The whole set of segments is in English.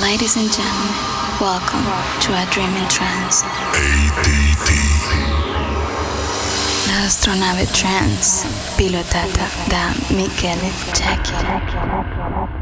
Ladies and gentlemen, welcome to a dreaming trance. ADT. La astronave trance pilotata da Michele Jackie.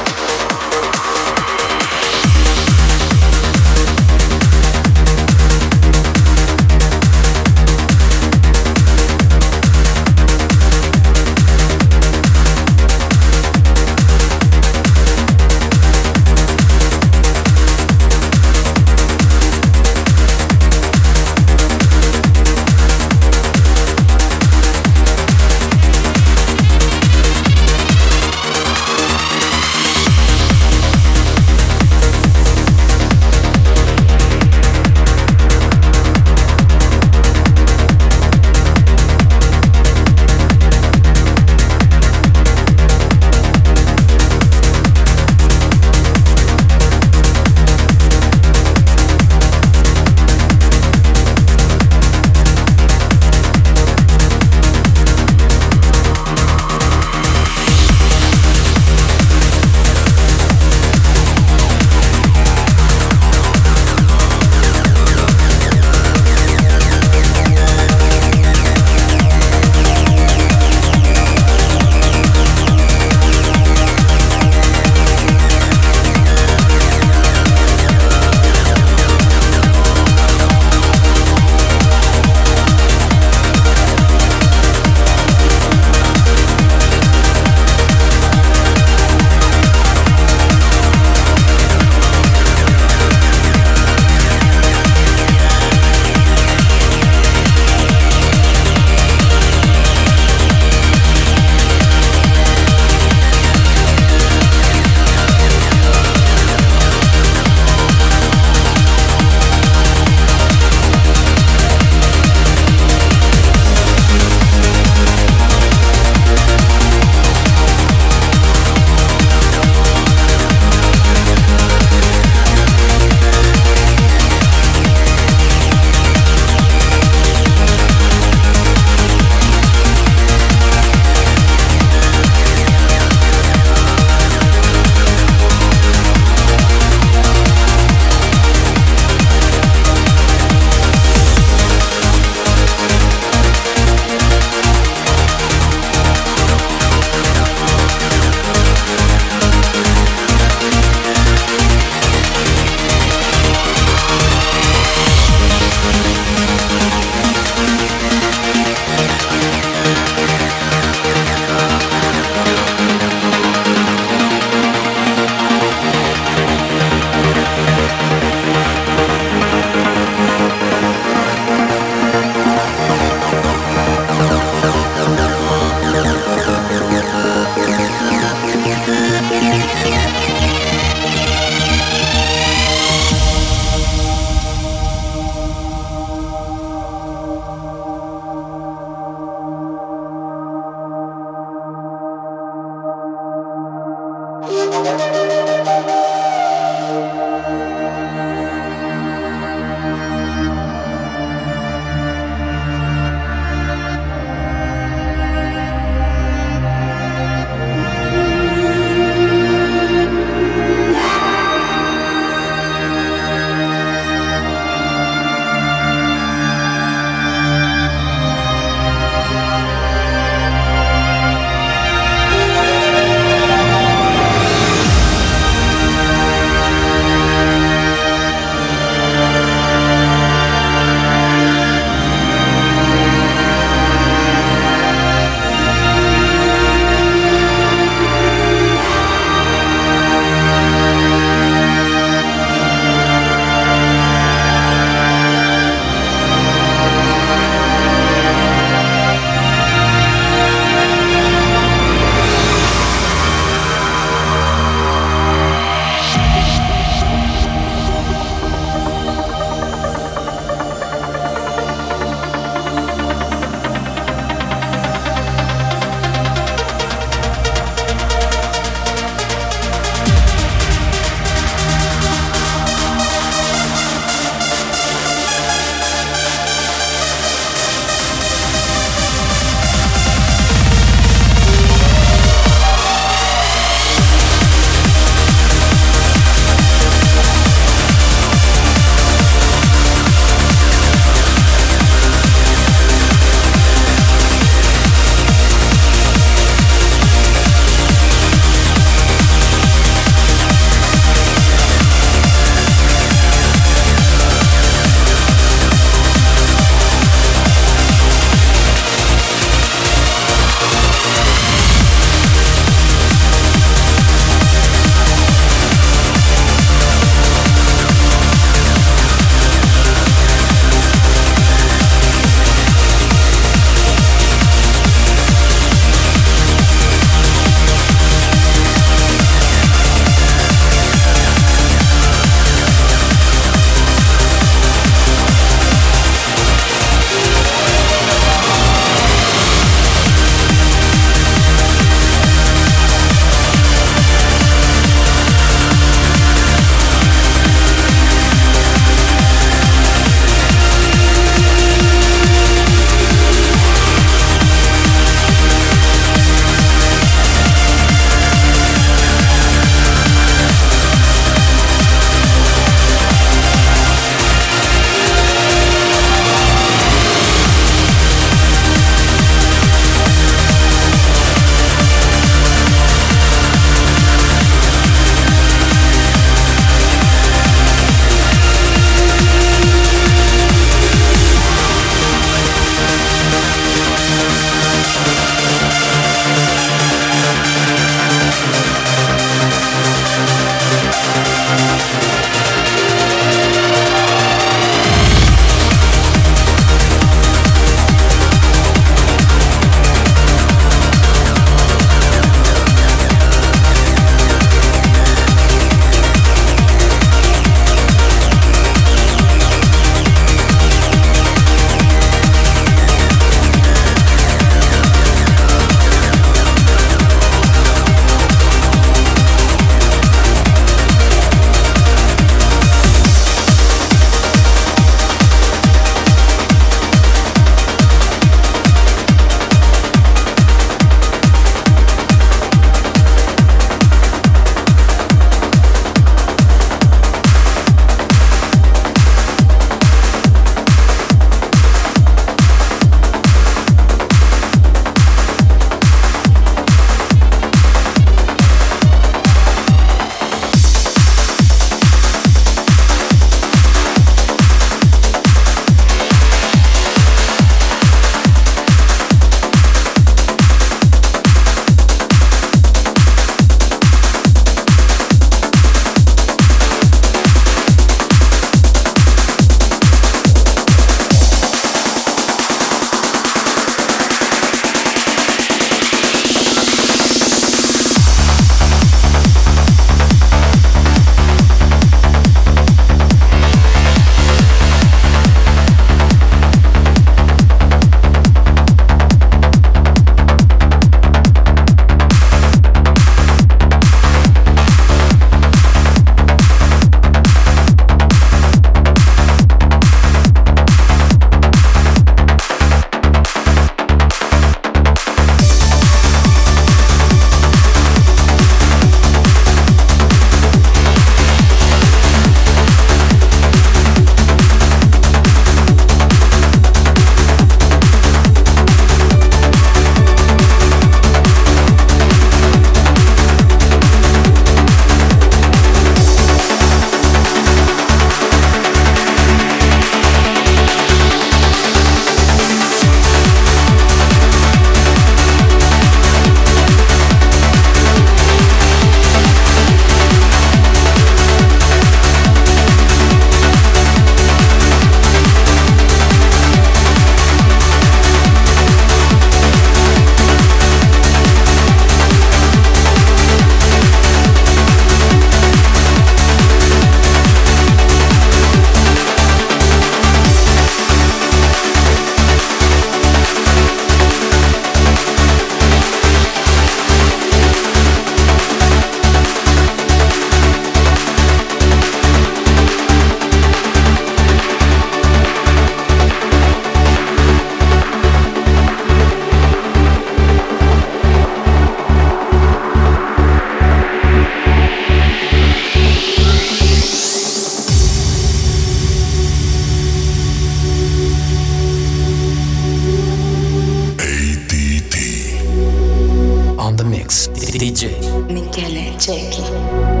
DJ Michele Cecchi